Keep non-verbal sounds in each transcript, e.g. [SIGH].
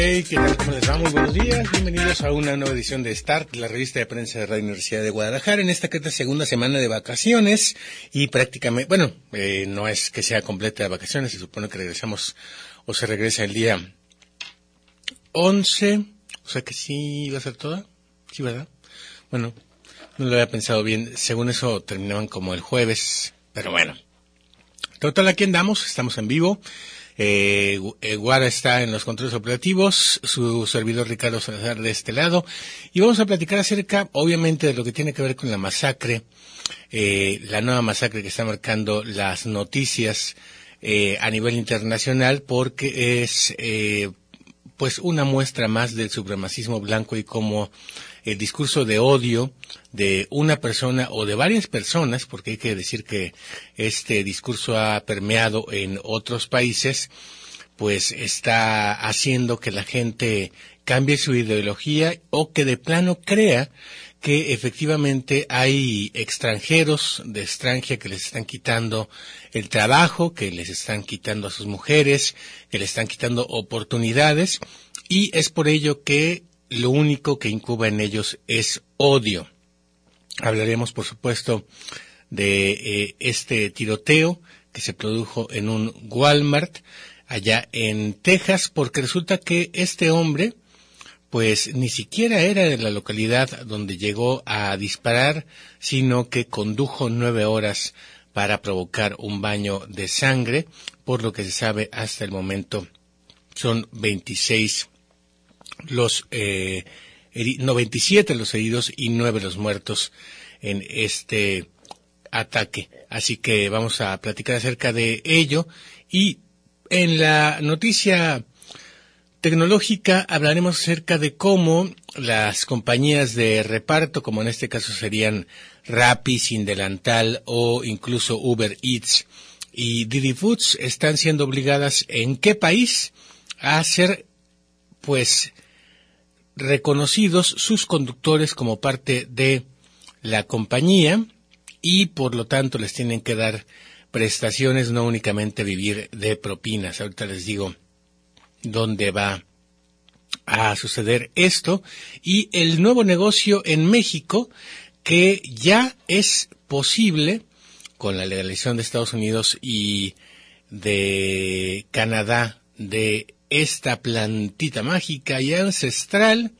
Hey. ¿Cómo les va? Muy buenos días. Bienvenidos a una nueva edición de Start, la revista de prensa de Radio Universidad de Guadalajara, en esta que es segunda semana de vacaciones y prácticamente, bueno, eh, no es que sea completa de vacaciones, se supone que regresamos o se regresa el día 11, o sea que sí va a ser toda, sí, ¿verdad? Bueno, no lo había pensado bien, según eso terminaban como el jueves, pero bueno. Total, aquí andamos, estamos en vivo. Eh, Guara está en los controles operativos, su servidor Ricardo Salazar de este lado, y vamos a platicar acerca, obviamente, de lo que tiene que ver con la masacre, eh, la nueva masacre que está marcando las noticias eh, a nivel internacional, porque es, eh, pues, una muestra más del supremacismo blanco y cómo el discurso de odio de una persona o de varias personas, porque hay que decir que este discurso ha permeado en otros países, pues está haciendo que la gente cambie su ideología o que de plano crea que efectivamente hay extranjeros de extranjera que les están quitando el trabajo, que les están quitando a sus mujeres, que les están quitando oportunidades y es por ello que lo único que incuba en ellos es odio. Hablaremos, por supuesto, de eh, este tiroteo que se produjo en un Walmart allá en Texas, porque resulta que este hombre, pues ni siquiera era de la localidad donde llegó a disparar, sino que condujo nueve horas para provocar un baño de sangre, por lo que se sabe hasta el momento son 26 los eh, 97 los heridos y 9 los muertos en este ataque. Así que vamos a platicar acerca de ello y en la noticia tecnológica hablaremos acerca de cómo las compañías de reparto, como en este caso serían Rappi, Sin Delantal o incluso Uber Eats y Didi Foods, están siendo obligadas en qué país a hacer pues reconocidos sus conductores como parte de la compañía y por lo tanto les tienen que dar prestaciones, no únicamente vivir de propinas. Ahorita les digo dónde va a suceder esto y el nuevo negocio en México que ya es posible con la legalización de Estados Unidos y de Canadá de esta plantita mágica y ancestral,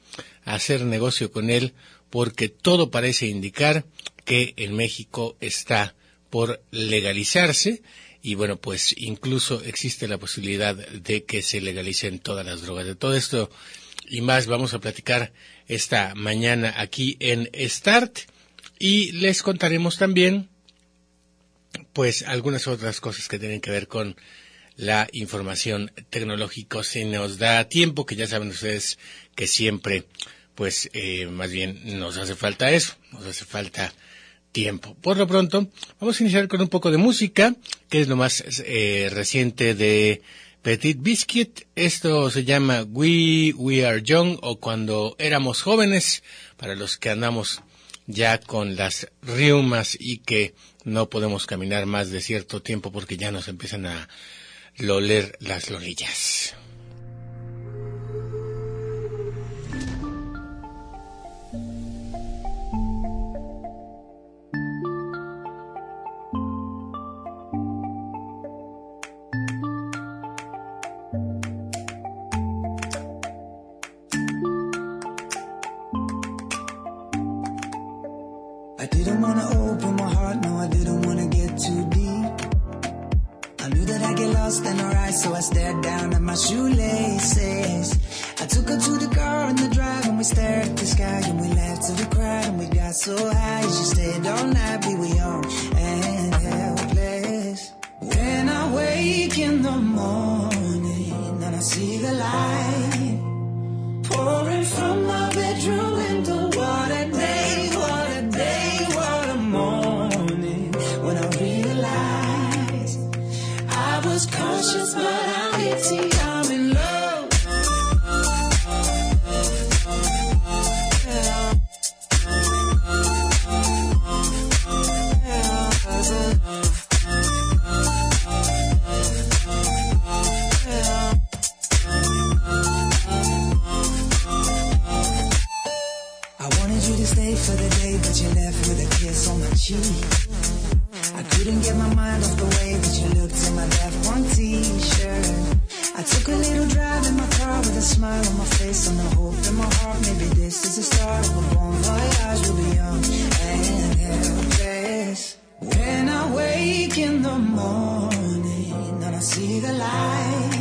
hacer negocio con él, porque todo parece indicar que en México está por legalizarse y bueno, pues incluso existe la posibilidad de que se legalicen todas las drogas. De todo esto y más vamos a platicar esta mañana aquí en Start y les contaremos también pues algunas otras cosas que tienen que ver con la información tecnológica si nos da tiempo, que ya saben ustedes que siempre, pues, eh, más bien nos hace falta eso, nos hace falta tiempo. Por lo pronto, vamos a iniciar con un poco de música, que es lo más eh, reciente de Petit Biscuit. Esto se llama We, We Are Young o Cuando éramos jóvenes, para los que andamos ya con las riumas y que no podemos caminar más de cierto tiempo porque ya nos empiezan a loler las lolillas. For the day, but you left with a kiss on my cheek. I couldn't get my mind off the way that you looked in my left one t-shirt. I took a little drive in my car with a smile on my face and a hope in my heart. Maybe this is the start of a bon voyage. We'll be young and helpless. When I wake in the morning and I see the light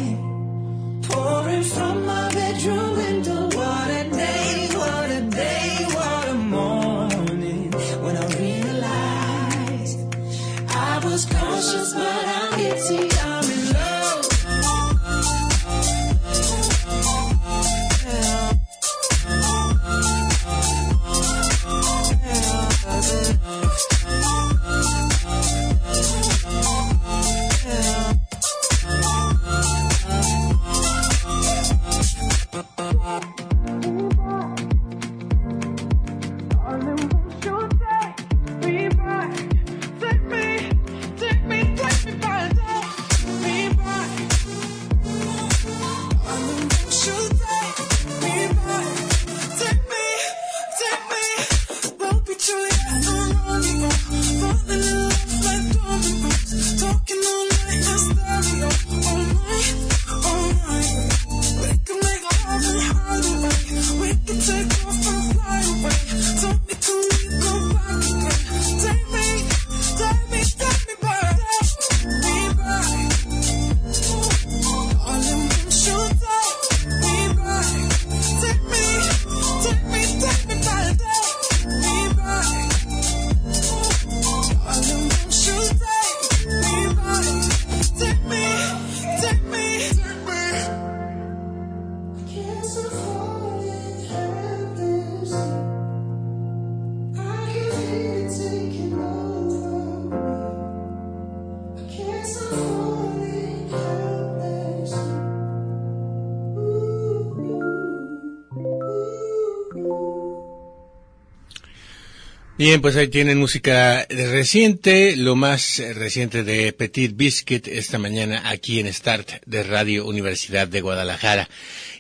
Bien, pues ahí tienen música reciente, lo más reciente de Petit Biscuit esta mañana aquí en Start de Radio Universidad de Guadalajara.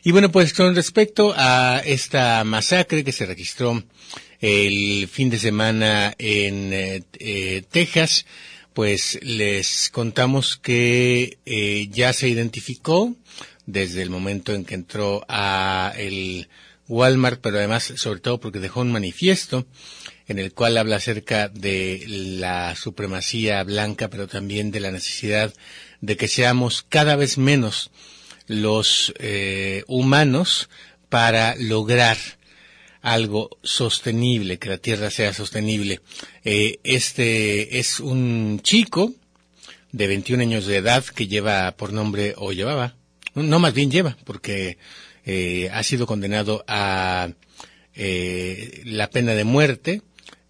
Y bueno, pues con respecto a esta masacre que se registró el fin de semana en eh, eh, Texas, pues les contamos que eh, ya se identificó desde el momento en que entró a el Walmart, pero además, sobre todo porque dejó un manifiesto en el cual habla acerca de la supremacía blanca, pero también de la necesidad de que seamos cada vez menos los eh, humanos para lograr algo sostenible, que la tierra sea sostenible. Eh, este es un chico de 21 años de edad que lleva por nombre, o llevaba, no más bien lleva, porque eh, ha sido condenado a eh, la pena de muerte.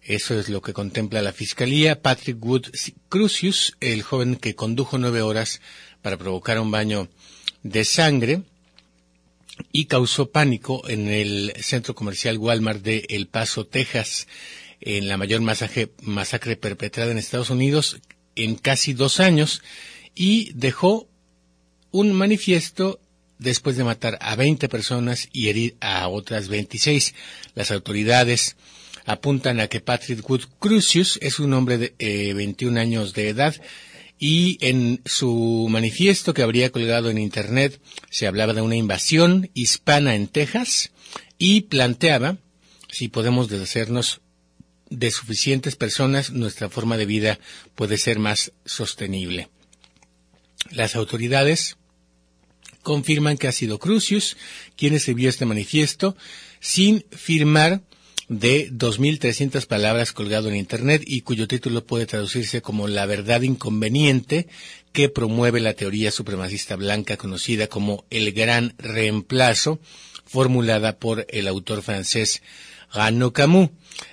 Eso es lo que contempla la fiscalía. Patrick Wood Crucius, el joven que condujo nueve horas para provocar un baño de sangre y causó pánico en el centro comercial Walmart de El Paso, Texas, en la mayor masacre, masacre perpetrada en Estados Unidos en casi dos años y dejó un manifiesto después de matar a 20 personas y herir a otras 26. Las autoridades apuntan a que Patrick Wood Crucius es un hombre de eh, 21 años de edad y en su manifiesto que habría colgado en Internet se hablaba de una invasión hispana en Texas y planteaba si podemos deshacernos de suficientes personas, nuestra forma de vida puede ser más sostenible. Las autoridades confirman que ha sido Crucius quien escribió este manifiesto sin firmar de 2.300 palabras colgado en Internet y cuyo título puede traducirse como La verdad inconveniente que promueve la teoría supremacista blanca conocida como el gran reemplazo, formulada por el autor francés Rano Camus,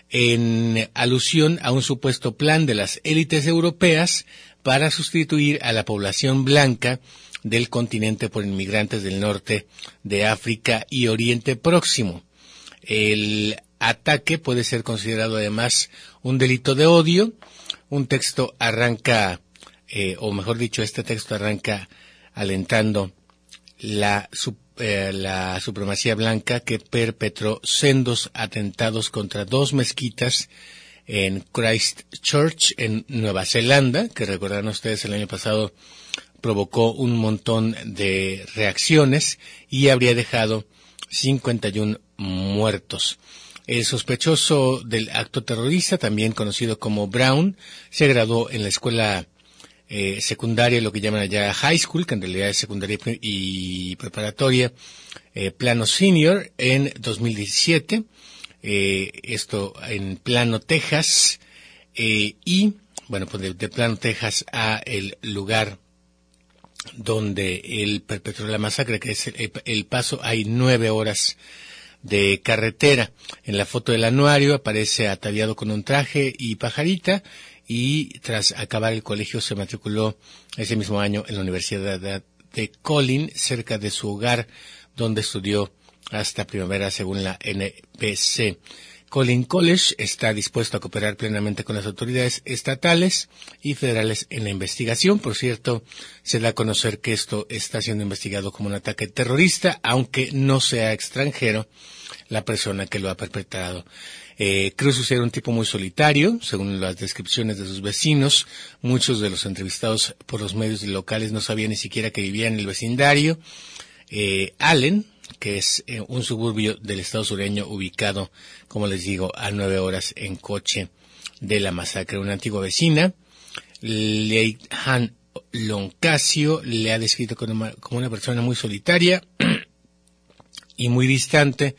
en alusión a un supuesto plan de las élites europeas para sustituir a la población blanca del continente por inmigrantes del norte de África y Oriente Próximo. El ataque puede ser considerado además un delito de odio. Un texto arranca, eh, o mejor dicho, este texto arranca alentando la, eh, la supremacía blanca que perpetró sendos atentados contra dos mezquitas en Christchurch, en Nueva Zelanda, que recordarán ustedes el año pasado provocó un montón de reacciones y habría dejado 51 muertos. El sospechoso del acto terrorista, también conocido como Brown, se graduó en la escuela eh, secundaria, lo que llaman allá high school, que en realidad es secundaria y preparatoria, eh, plano senior, en 2017. Eh, esto en plano Texas. y, bueno, pues de, plano Texas a el lugar donde él perpetró la masacre, que es el paso, hay nueve horas de carretera. En la foto del anuario aparece ataviado con un traje y pajarita y tras acabar el colegio se matriculó ese mismo año en la Universidad de Colin, cerca de su hogar, donde estudió hasta primavera según la NPC. Colin College está dispuesto a cooperar plenamente con las autoridades estatales y federales en la investigación. Por cierto, se da a conocer que esto está siendo investigado como un ataque terrorista, aunque no sea extranjero la persona que lo ha perpetrado. Eh, Cruz era un tipo muy solitario, según las descripciones de sus vecinos. Muchos de los entrevistados por los medios locales no sabían ni siquiera que vivía en el vecindario. Eh, Allen, que es eh, un suburbio del estado sureño ubicado, como les digo, a nueve horas en coche de la masacre. Una antigua vecina, Han Loncasio, le ha descrito como una persona muy solitaria [CLEARS THROAT] y muy distante,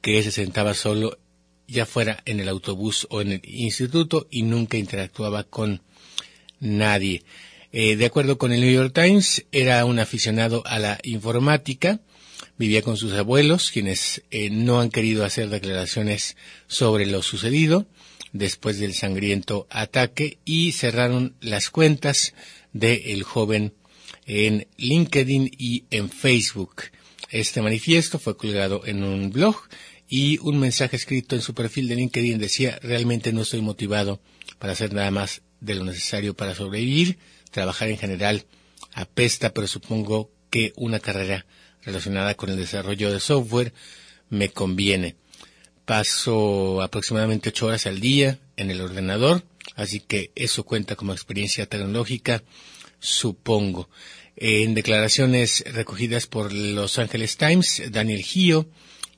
que se sentaba solo, ya fuera en el autobús o en el instituto, y nunca interactuaba con nadie. Eh, de acuerdo con el New York Times, era un aficionado a la informática, vivía con sus abuelos, quienes eh, no han querido hacer declaraciones sobre lo sucedido después del sangriento ataque y cerraron las cuentas del joven en LinkedIn y en Facebook. Este manifiesto fue colgado en un blog y un mensaje escrito en su perfil de LinkedIn decía, realmente no estoy motivado para hacer nada más de lo necesario para sobrevivir, trabajar en general apesta, pero supongo que una carrera relacionada con el desarrollo de software me conviene. Paso aproximadamente ocho horas al día en el ordenador, así que eso cuenta como experiencia tecnológica, supongo. En declaraciones recogidas por Los Angeles Times, Daniel Gio,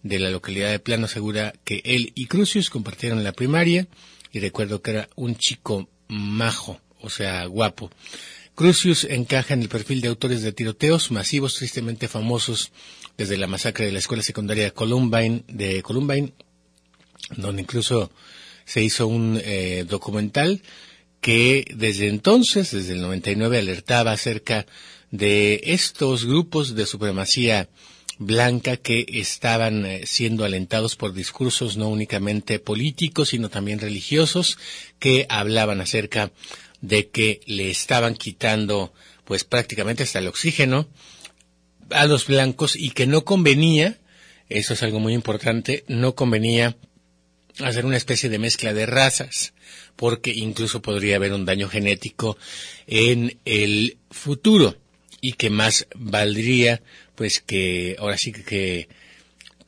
de la localidad de Plano, asegura que él y Crucius compartieron la primaria y recuerdo que era un chico majo, o sea, guapo. Crucius encaja en el perfil de autores de tiroteos masivos tristemente famosos desde la masacre de la escuela secundaria Columbine, de Columbine, donde incluso se hizo un eh, documental que desde entonces, desde el 99, alertaba acerca de estos grupos de supremacía blanca que estaban eh, siendo alentados por discursos no únicamente políticos, sino también religiosos, que hablaban acerca de que le estaban quitando pues prácticamente hasta el oxígeno a los blancos y que no convenía, eso es algo muy importante, no convenía hacer una especie de mezcla de razas, porque incluso podría haber un daño genético en el futuro y que más valdría pues que ahora sí que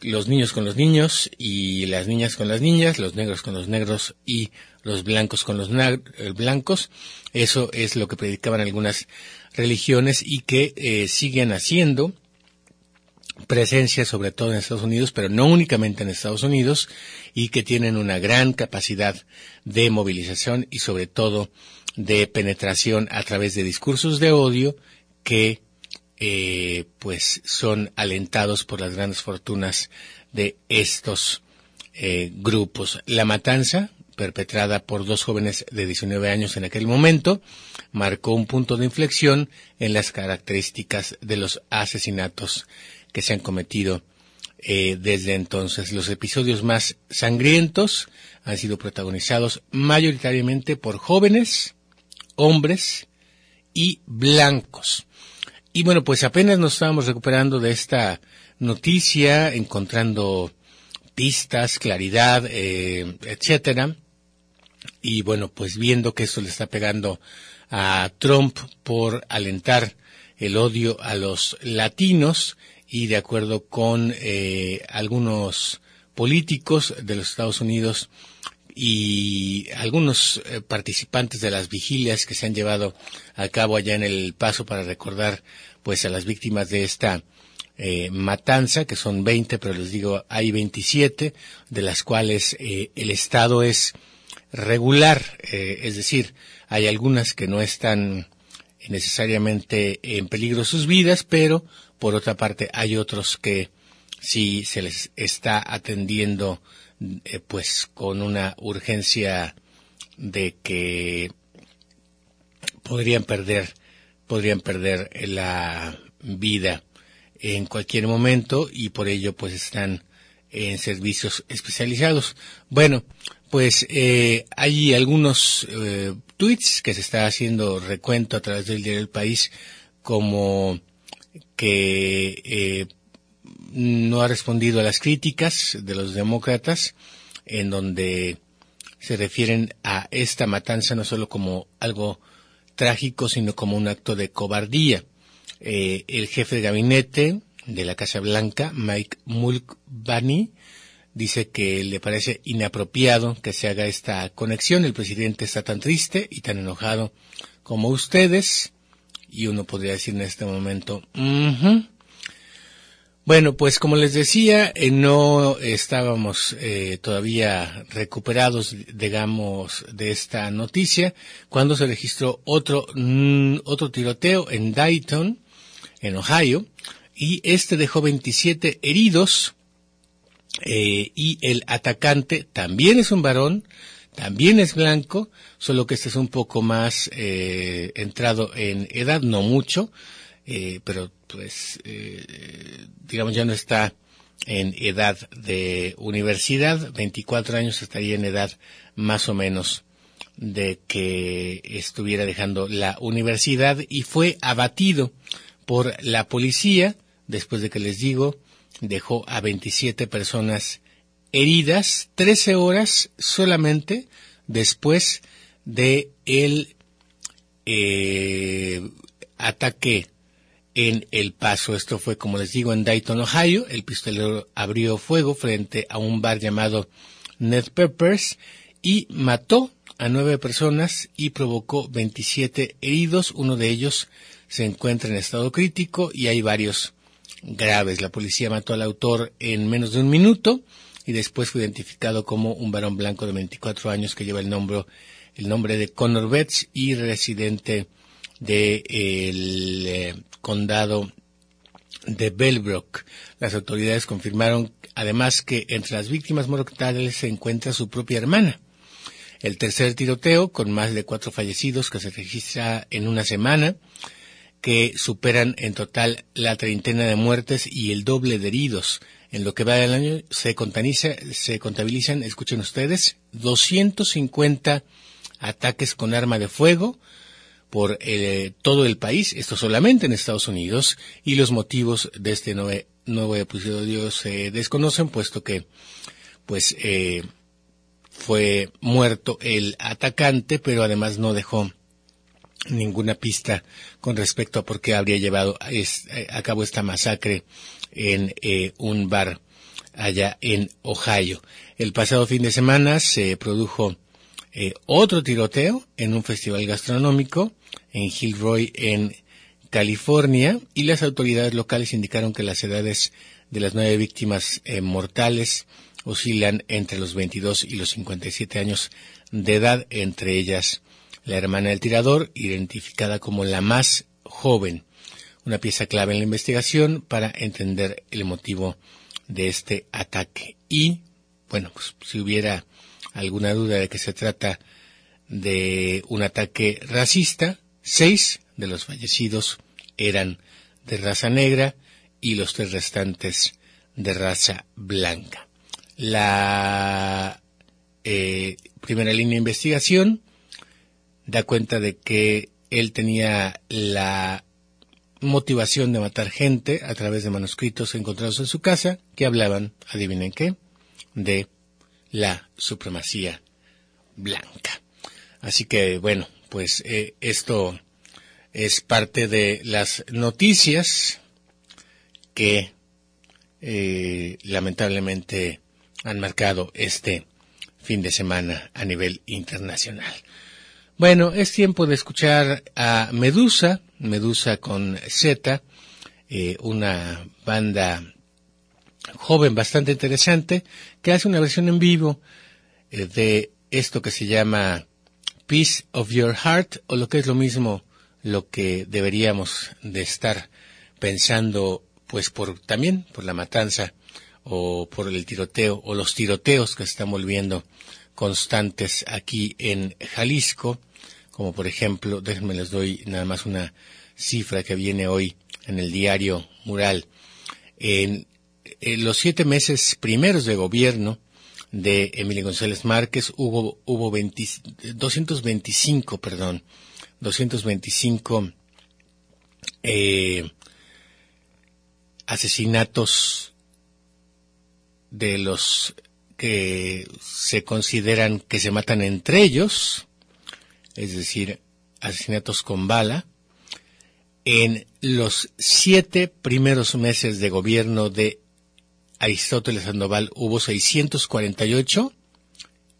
los niños con los niños y las niñas con las niñas, los negros con los negros y los blancos con los eh, blancos. Eso es lo que predicaban algunas religiones y que eh, siguen haciendo presencia sobre todo en Estados Unidos, pero no únicamente en Estados Unidos, y que tienen una gran capacidad de movilización y sobre todo de penetración a través de discursos de odio que eh, pues son alentados por las grandes fortunas de estos grupos. La matanza, perpetrada por dos jóvenes de 19 años en aquel momento, marcó un punto de inflexión en las características de los asesinatos que se han cometido eh, desde entonces. Los episodios más sangrientos han sido protagonizados mayoritariamente por jóvenes, hombres y blancos. Y bueno, pues apenas nos estábamos recuperando de esta noticia, encontrando pistas, claridad, eh, etcétera. Y bueno, pues viendo que esto le está pegando a Trump por alentar el odio a los latinos y de acuerdo con eh, algunos políticos de los Estados Unidos y algunos eh, participantes de las vigilias que se han llevado a cabo allá en el paso para recordar pues a las víctimas de esta eh, matanza, que son 20, pero les digo, hay 27, de las cuales eh, el Estado es regular, es decir, hay algunas que no están necesariamente en peligro sus vidas, pero por otra parte hay otros que sí se les está atendiendo eh, pues con una urgencia de que podrían perder podrían perder la vida en cualquier momento y por ello pues están en servicios especializados. Bueno, pues eh, hay algunos eh, tweets que se está haciendo recuento a través del diario del país como que eh, no ha respondido a las críticas de los demócratas en donde se refieren a esta matanza no solo como algo trágico, sino como un acto de cobardía. Eh, el jefe de gabinete de la Casa Blanca, Mike Mulvaney, dice que le parece inapropiado que se haga esta conexión. El presidente está tan triste y tan enojado como ustedes. Y uno podría decir en este momento, bueno, pues como les decía, eh, no estábamos eh, todavía recuperados, digamos, de esta noticia cuando se registró otro mm, otro tiroteo en Dayton, en Ohio, y este dejó 27 heridos eh, y el atacante también es un varón, también es blanco, solo que este es un poco más entrado en edad, no mucho, pero pues, eh, digamos, ya no está en edad de universidad, 24 años estaría en edad más o menos de que estuviera dejando la universidad y fue abatido por la policía, después de que les digo, dejó a 27 personas heridas 13 horas solamente después de el eh, ataque en El Paso. Esto fue, como les digo, en Dayton, Ohio. El pistolero abrió fuego frente a un bar llamado Ned Peppers y mató a nueve personas y provocó 27 heridos. Uno de ellos se encuentra en estado crítico y hay varios graves. La policía mató al autor en menos de un minuto y después fue identificado como un varón blanco de 24 años que lleva el nombre, el nombre de Connor Betts y residente de el eh, condado de Bellbrook. Las autoridades confirmaron además que entre las víctimas mortales se encuentra su propia hermana. El tercer tiroteo, con más de cuatro fallecidos que se registra en una semana, que superan en total la treintena de muertes y el doble de heridos. En lo que va del año se, se contabilizan, escuchen ustedes, 250 ataques con arma de fuego, por eh, todo el país, esto solamente en Estados Unidos, y los motivos de este nuevo episodio se desconocen, puesto que, pues, eh, fue muerto el atacante, pero además no dejó ninguna pista con respecto a por qué habría llevado a, eh, cabo esta masacre en un bar allá en Ohio. El pasado fin de semana se produjo otro tiroteo en un festival gastronómico en Gilroy, en California, y las autoridades locales indicaron que las edades de las nueve víctimas eh, mortales oscilan entre los 22 y los 57 años de edad, entre ellas la hermana del tirador, identificada como la más joven, una pieza clave en la investigación para entender el motivo de este ataque. Y, bueno, pues si hubiera alguna duda de que se trata de un ataque racista, Seis de los fallecidos eran de raza negra y los tres restantes de raza blanca. La eh, primera línea de investigación da cuenta de que él tenía la motivación de matar gente a través de manuscritos encontrados en su casa que hablaban, adivinen qué, de la supremacía blanca. Así que bueno, pues eh, esto es parte de las noticias que eh, lamentablemente han marcado este fin de semana a nivel internacional. Bueno, es tiempo de escuchar a Medusa, Medusa con Z, eh, una banda joven bastante interesante que hace una versión en vivo eh, de esto que se llama Peace of Your Heart o lo que es lo mismo lo que deberíamos de estar pensando pues por también por la matanza o por el tiroteo o los tiroteos que se están volviendo constantes aquí en Jalisco, como por ejemplo, déjenme les doy nada más una cifra que viene hoy en el diario Mural. En, los siete meses primeros de gobierno de Emilio González Márquez hubo, hubo 225, perdón, 225 eh, asesinatos de los que se consideran que se matan entre ellos, es decir, asesinatos con bala, en los siete primeros meses de gobierno de Aristóteles Sandoval hubo 648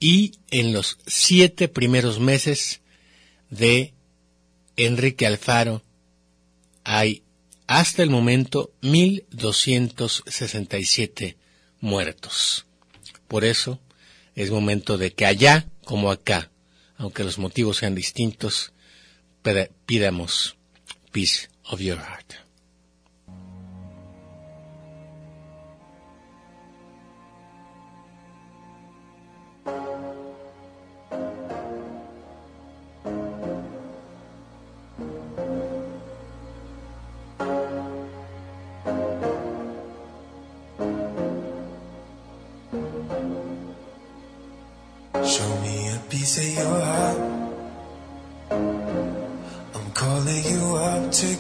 y en los siete primeros meses de Enrique Alfaro hay hasta el momento 1267 muertos. Por eso es momento de que allá como acá, aunque los motivos sean distintos, pidamos peace of your heart.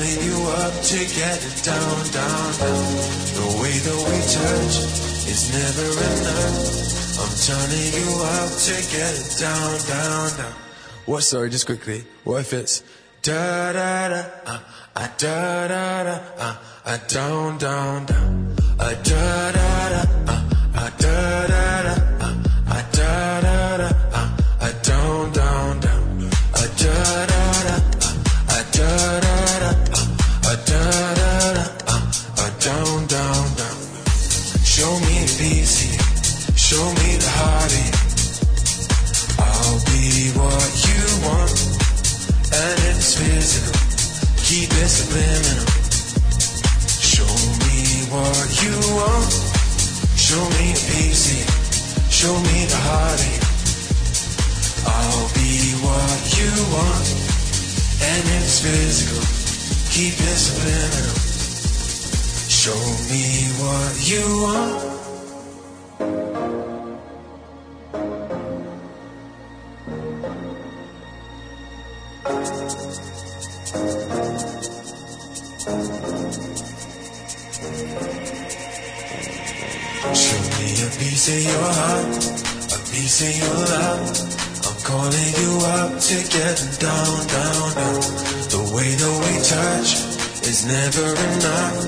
I'm you up to get it down, down, down. The way that we touch is never enough. I'm turning you up to get it down, down, down. What? Sorry, just quickly. What if it's da da da, uh, uh, da da da, uh, uh, down, down, down, uh, da da da, uh, uh, da da. Show keep subliminal. Show me what you want. Show me a piece of your heart, a piece of your love. I'm calling you up to get down, down, is never enough.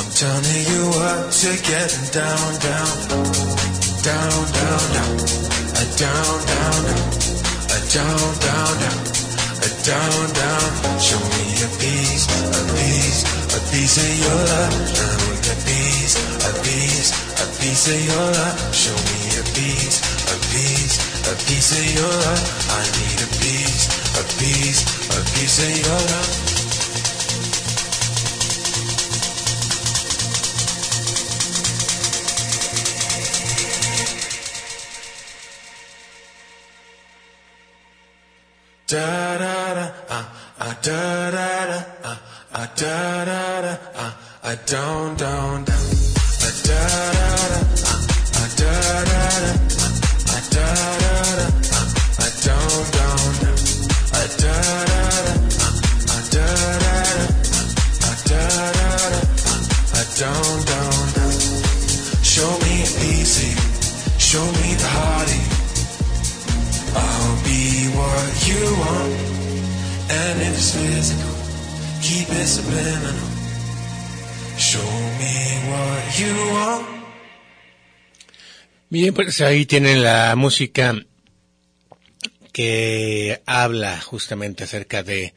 I'm turning you up to get down, down, down, down, down, a down, down, down, a down, down, down, a down, down. Show me a piece, a piece, a piece of your love a piece, a piece, a piece of your love. Show me a piece, a piece, a piece of your love. I need a piece, a piece, a piece of your love. Da da da ah ah da da da ah ah da da da ah ah down down down subliminal. Bien, pues ahí tienen la música que habla justamente acerca de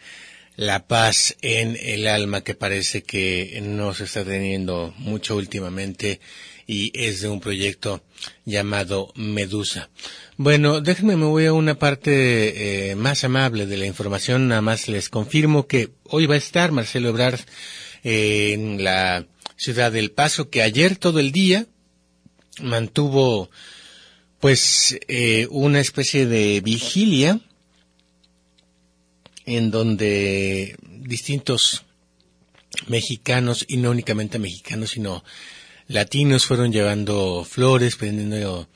la paz en el alma que parece que no se está teniendo mucho últimamente y es de un proyecto llamado Medusa. Bueno, déjenme, me voy a una parte eh, más amable de la información. Nada más les confirmo que hoy va a estar Marcelo Ebrard eh, en la ciudad del Paso, que ayer todo el día mantuvo pues eh, una especie de vigilia en donde distintos mexicanos, y no únicamente mexicanos, sino latinos fueron llevando flores, prendiendo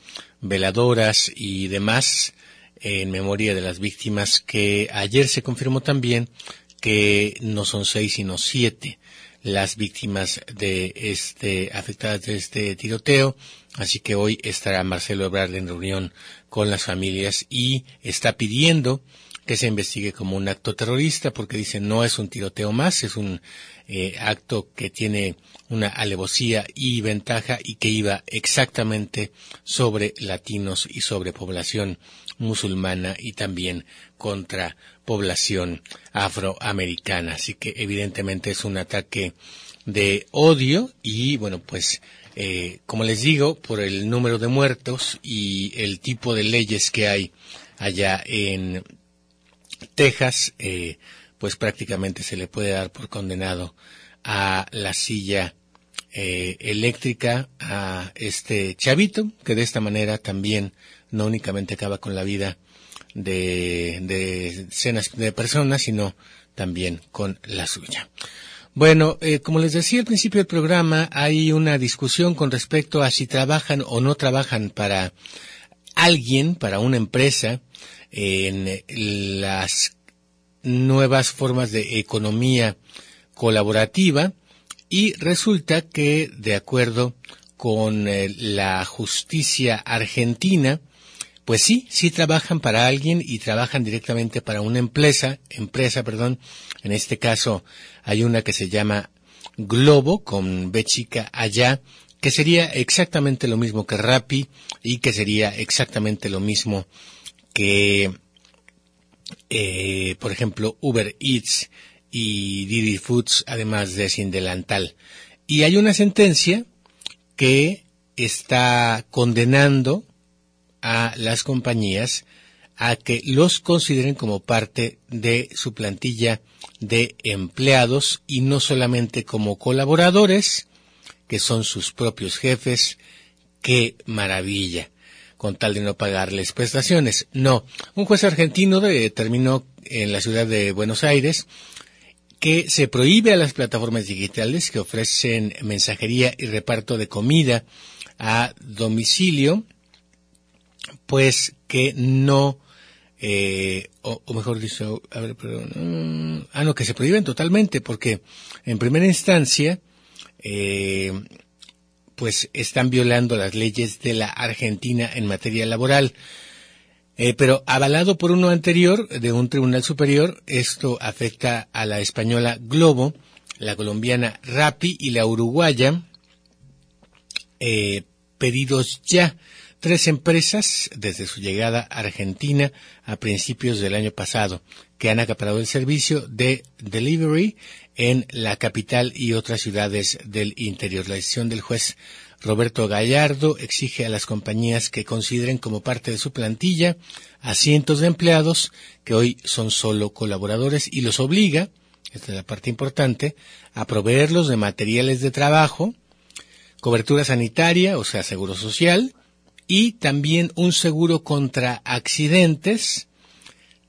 veladoras y demás en memoria de las víctimas que ayer se confirmó también que no son seis sino siete las víctimas de este afectadas de este tiroteo. Así que hoy estará Marcelo Ebrard en reunión con las familias y está pidiendo que se investigue como un acto terrorista porque dice no es un tiroteo más es un eh, acto que tiene una alevosía y ventaja y que iba exactamente sobre latinos y sobre población musulmana y también contra población afroamericana. Así que evidentemente es un ataque de odio y bueno pues eh, como les digo por el número de muertos y el tipo de leyes que hay allá en Texas eh, pues prácticamente se le puede dar por condenado a la silla eh, eléctrica a este chavito, que de esta manera también no únicamente acaba con la vida de, de de personas, sino también con la suya. Bueno, eh, como les decía al principio del programa, hay una discusión con respecto a si trabajan o no trabajan para alguien, para una empresa, en las nuevas formas de economía colaborativa y resulta que, de acuerdo con eh, la justicia argentina, pues sí, sí trabajan para alguien y trabajan directamente para una empresa, empresa, perdón. En este caso hay una que se llama Globo con B chica allá, que sería exactamente lo mismo que Rappi y que sería exactamente lo mismo que, eh, por ejemplo, Uber Eats y Didi Foods, además de Sin Delantal. Y hay una sentencia que está condenando a las compañías a que los consideren como parte de su plantilla de empleados y no solamente como colaboradores, que son sus propios jefes. ¡Qué maravilla! Con tal de no pagarles prestaciones. No, un juez argentino determinó en la ciudad de Buenos Aires que se prohíbe a las plataformas digitales que ofrecen mensajería y reparto de comida a domicilio, pues que no, eh, o, mejor dicho, a ver, perdón, mm, ah, no, que se prohíben totalmente, porque en primera instancia, eh, pues están violando las leyes de la Argentina en materia laboral. Eh, pero avalado por uno anterior de un tribunal superior, esto afecta a la española Globo, la colombiana Rapi y la uruguaya eh, Pedidos Ya, tres empresas desde su llegada a Argentina a principios del año pasado, que han acaparado el servicio de delivery en la capital y otras ciudades del interior. La decisión del juez Roberto Gallardo exige a las compañías que consideren como parte de su plantilla a cientos de empleados que hoy son solo colaboradores y los obliga, esta es la parte importante, a proveerlos de materiales de trabajo, cobertura sanitaria, o sea, seguro social, y también un seguro contra accidentes,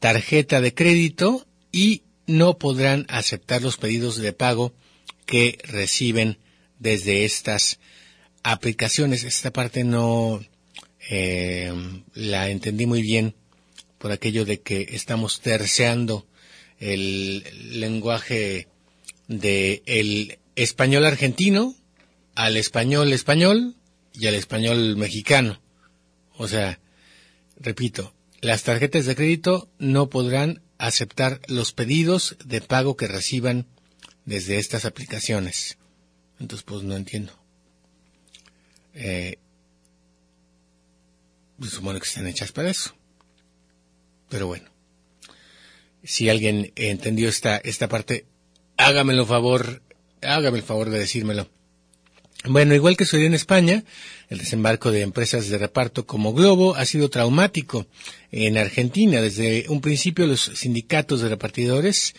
tarjeta de crédito y no podrán aceptar los pedidos de pago que reciben desde estas aplicaciones. Esta parte no eh, la entendí muy bien por aquello de que estamos terceando el lenguaje de español argentino al español español y al español mexicano. O sea, repito, las tarjetas de crédito no podrán aceptar los pedidos de pago que reciban desde estas aplicaciones. Entonces, pues no entiendo. Eh, pues, supongo que están hechas para eso. Pero bueno, si alguien entendió esta, esta parte, hágamelo favor, hágame el favor de decírmelo. Bueno, igual que sucedió en España, el desembarco de empresas de reparto como Globo ha sido traumático en Argentina. Desde un principio los sindicatos de repartidores,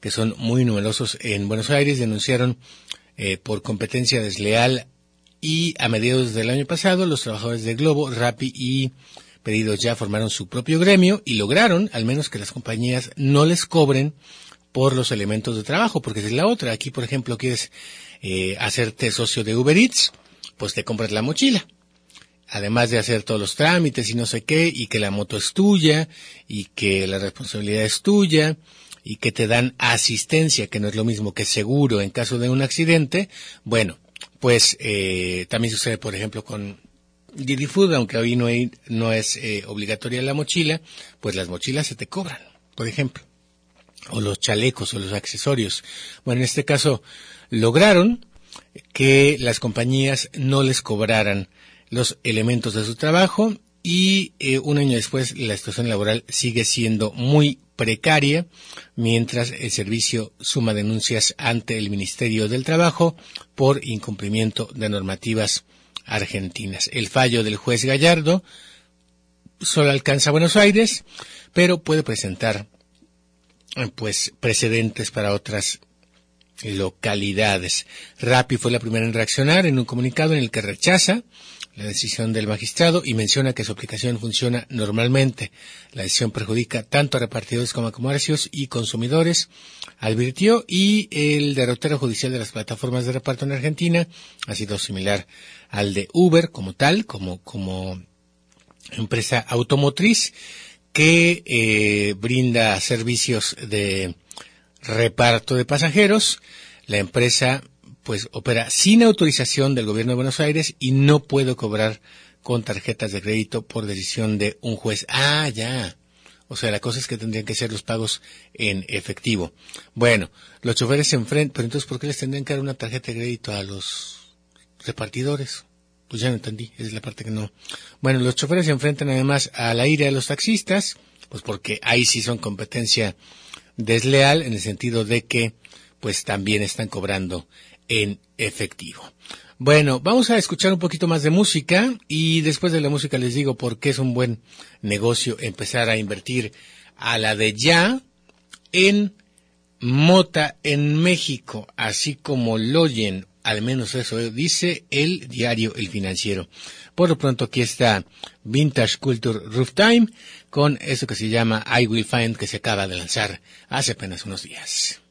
que son muy numerosos en Buenos Aires, denunciaron eh, por competencia desleal y a mediados del año pasado los trabajadores de Globo, Rappi y Pedidos ya formaron su propio gremio y lograron al menos que las compañías no les cobren por los elementos de trabajo, porque es la otra. Aquí, por ejemplo, quieres eh, hacerte socio de Uber Eats, pues te compras la mochila. Además de hacer todos los trámites y no sé qué, y que la moto es tuya, y que la responsabilidad es tuya, y que te dan asistencia, que no es lo mismo que seguro en caso de un accidente, bueno, pues eh, también sucede, por ejemplo, con Didi Food, aunque hoy no, hay, no es eh, obligatoria la mochila, pues las mochilas se te cobran, por ejemplo, o los chalecos o los accesorios. Bueno, en este caso lograron que las compañías no les cobraran los elementos de su trabajo y eh, un año después la situación laboral sigue siendo muy precaria mientras el servicio suma denuncias ante el Ministerio del Trabajo por incumplimiento de normativas argentinas. El fallo del juez Gallardo solo alcanza a Buenos Aires, pero puede presentar pues precedentes para otras localidades. Rappi fue la primera en reaccionar en un comunicado en el que rechaza la decisión del magistrado y menciona que su aplicación funciona normalmente. La decisión perjudica tanto a repartidores como a comercios y consumidores, advirtió, y el derrotero judicial de las plataformas de reparto en Argentina ha sido similar al de Uber como tal, como, como empresa automotriz que eh, brinda servicios de reparto de pasajeros. La empresa pues opera sin autorización del gobierno de Buenos Aires y no puede cobrar con tarjetas de crédito por decisión de un juez. Ah, ya. O sea, la cosa es que tendrían que ser los pagos en efectivo. Bueno, los choferes se enfrentan, pero entonces, ¿por qué les tendrían que dar una tarjeta de crédito a los repartidores? Pues ya no entendí, es la parte que no. Bueno, los choferes se enfrentan además a la ira de los taxistas, pues porque ahí sí son competencia desleal en el sentido de que pues también están cobrando en efectivo. Bueno, vamos a escuchar un poquito más de música y después de la música les digo por qué es un buen negocio empezar a invertir a la de ya en mota en México, así como lo oyen, al menos eso dice el diario El Financiero. Por lo pronto aquí está Vintage Culture Roof Time con eso que se llama I Will Find que se acaba de lanzar hace apenas unos días.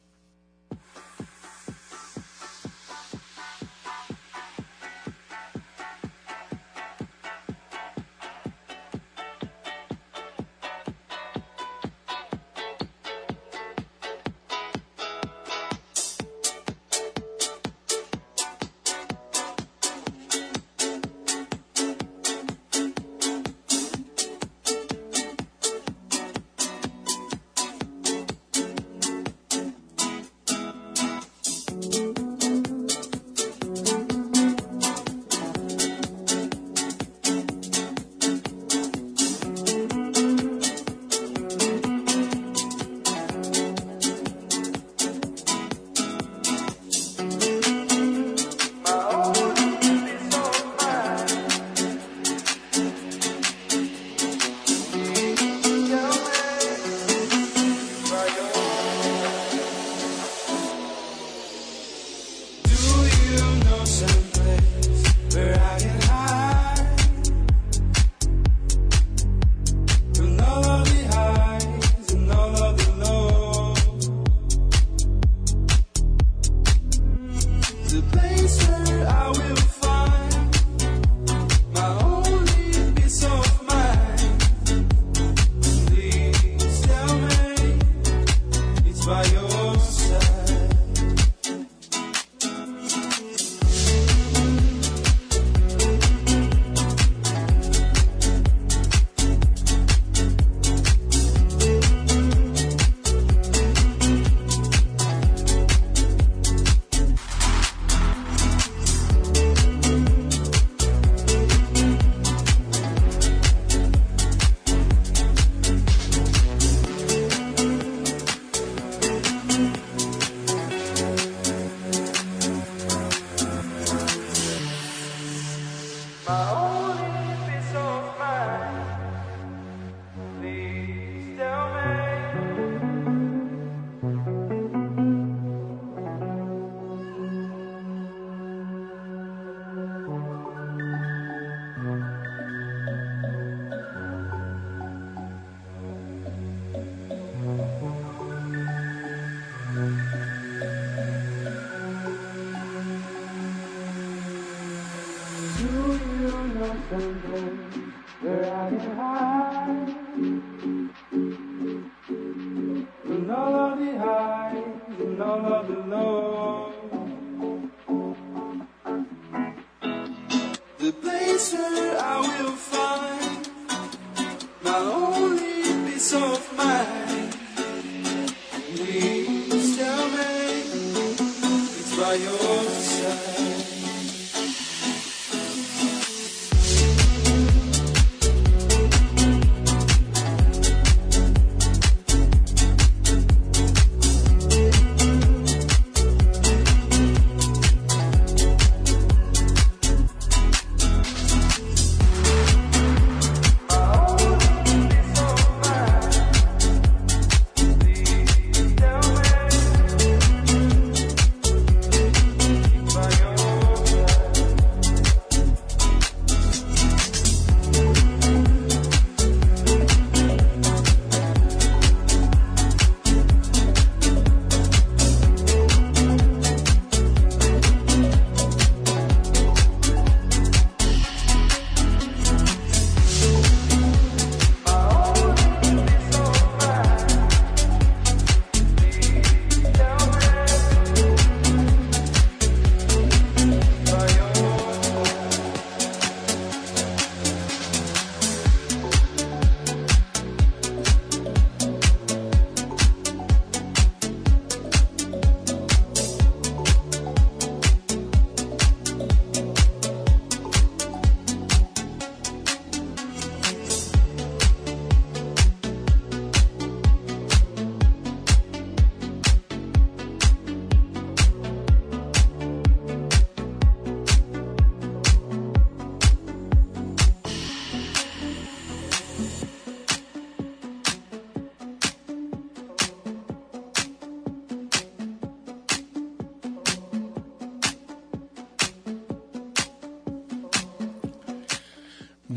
By your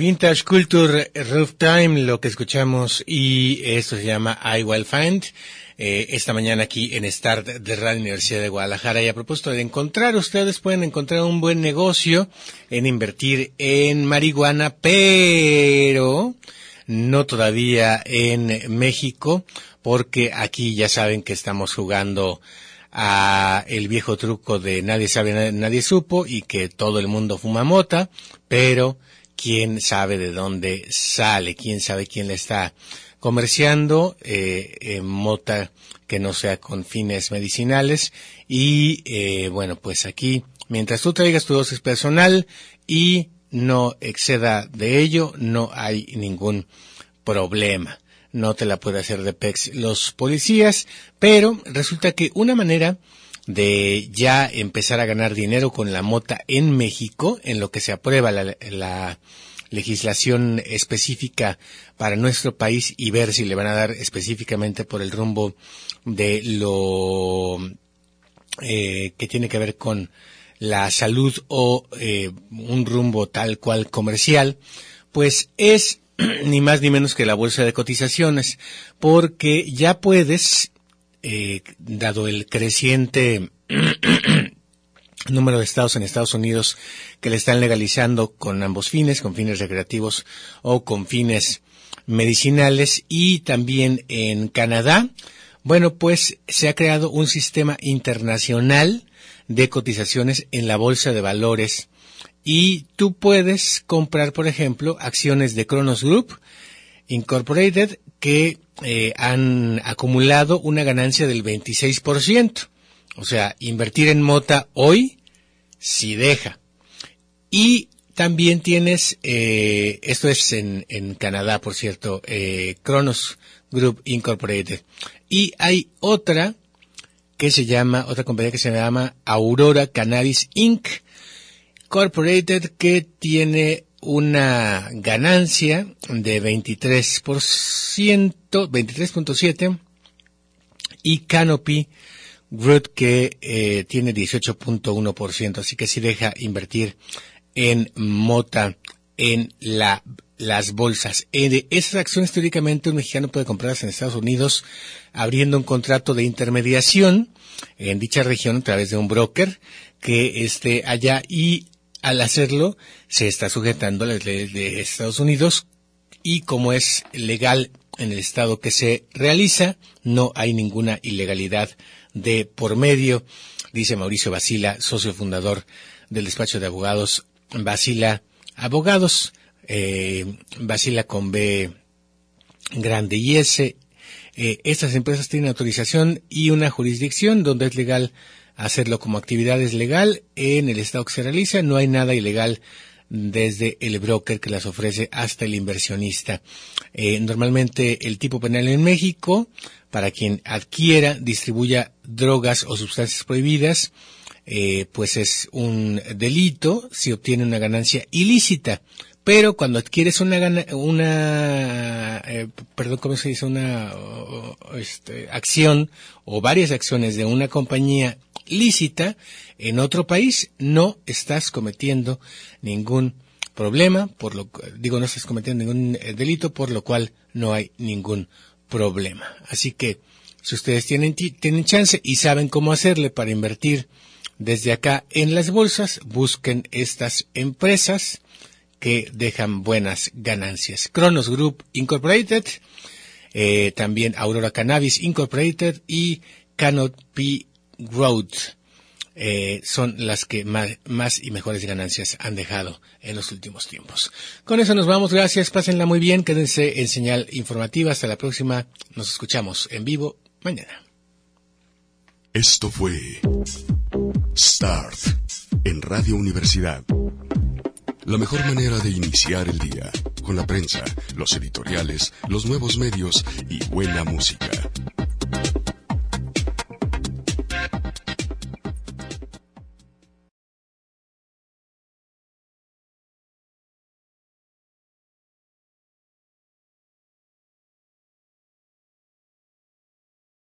Vintage Culture Roof Time, lo que escuchamos, y esto se llama I Will Find, eh, esta mañana aquí en Start de Radio Universidad de Guadalajara. Y a propósito de encontrar, ustedes pueden encontrar un buen negocio en invertir en marihuana, pero no todavía en México, porque aquí ya saben que estamos jugando a el viejo truco de nadie sabe, nadie supo y que todo el mundo fuma mota, pero quién sabe de dónde sale, quién sabe quién le está comerciando eh, eh, mota que no sea con fines medicinales. Y eh, bueno pues aquí mientras tú traigas tu dosis personal y no exceda de ello no hay ningún problema. No te la puede hacer de PEX los policías pero resulta que una manera de ya empezar a ganar dinero con la mota en México, en lo que se aprueba la, la legislación específica para nuestro país y ver si le van a dar específicamente por el rumbo de lo eh, que tiene que ver con la salud o eh, un rumbo tal cual comercial, pues es [CLEARS THROAT] ni más ni menos que la bolsa de cotizaciones, porque ya puedes eh, dado el creciente [CLEARS THROAT] número de estados en Estados Unidos que le están legalizando con ambos fines, con fines recreativos o con fines medicinales y también en Canadá, bueno, pues se ha creado un sistema internacional de cotizaciones en la bolsa de valores y tú puedes comprar, por ejemplo, acciones de Kronos Group Incorporated que eh, han acumulado una ganancia del 26%. O sea, invertir en mota hoy si deja. Y también tienes, eh, esto es en, en, Canadá, por cierto, eh, Kronos Group Incorporated. Y hay otra que se llama, otra compañía que se llama Aurora Cannabis Inc. Incorporated que tiene una ganancia de 23%, 23.7 y Canopy Group que eh, tiene 18.1%, así que sí deja invertir en mota en la, las bolsas. Eh, esas acciones teóricamente un mexicano puede comprarlas en Estados Unidos abriendo un contrato de intermediación en dicha región a través de un broker que esté allá y al hacerlo se está sujetando a las leyes de Estados Unidos y como es legal en el estado que se realiza, no hay ninguna ilegalidad de por medio, dice Mauricio Basila, socio fundador del despacho de abogados Basila Abogados, eh, Basila con B grande y S. Eh, estas empresas tienen autorización y una jurisdicción donde es legal hacerlo como actividad es legal en el estado que se realiza, no hay nada ilegal desde el broker que las ofrece hasta el inversionista. Eh, normalmente el tipo penal en México, para quien adquiera, distribuya drogas o sustancias prohibidas, eh, pues es un delito si obtiene una ganancia ilícita. Pero cuando adquieres una, una eh, perdón, ¿cómo se dice? Una este, acción o varias acciones de una compañía lícita en otro país, no estás cometiendo ningún problema, por lo digo, no estás cometiendo ningún eh, delito, por lo cual no hay ningún problema. Así que, si ustedes tienen, tienen chance y saben cómo hacerle para invertir desde acá en las bolsas, busquen estas empresas que dejan buenas ganancias. Kronos Group Incorporated, eh, también Aurora Cannabis Incorporated y Canopy Growth. Eh, son las que más, y mejores ganancias han dejado en los últimos tiempos. Con eso nos vamos. Gracias. Pásenla muy bien. Quédense en señal informativa. Hasta la próxima. Nos escuchamos en vivo mañana. Esto fue Start en Radio Universidad. La mejor manera de iniciar el día, con la prensa, los editoriales, los nuevos medios y buena música.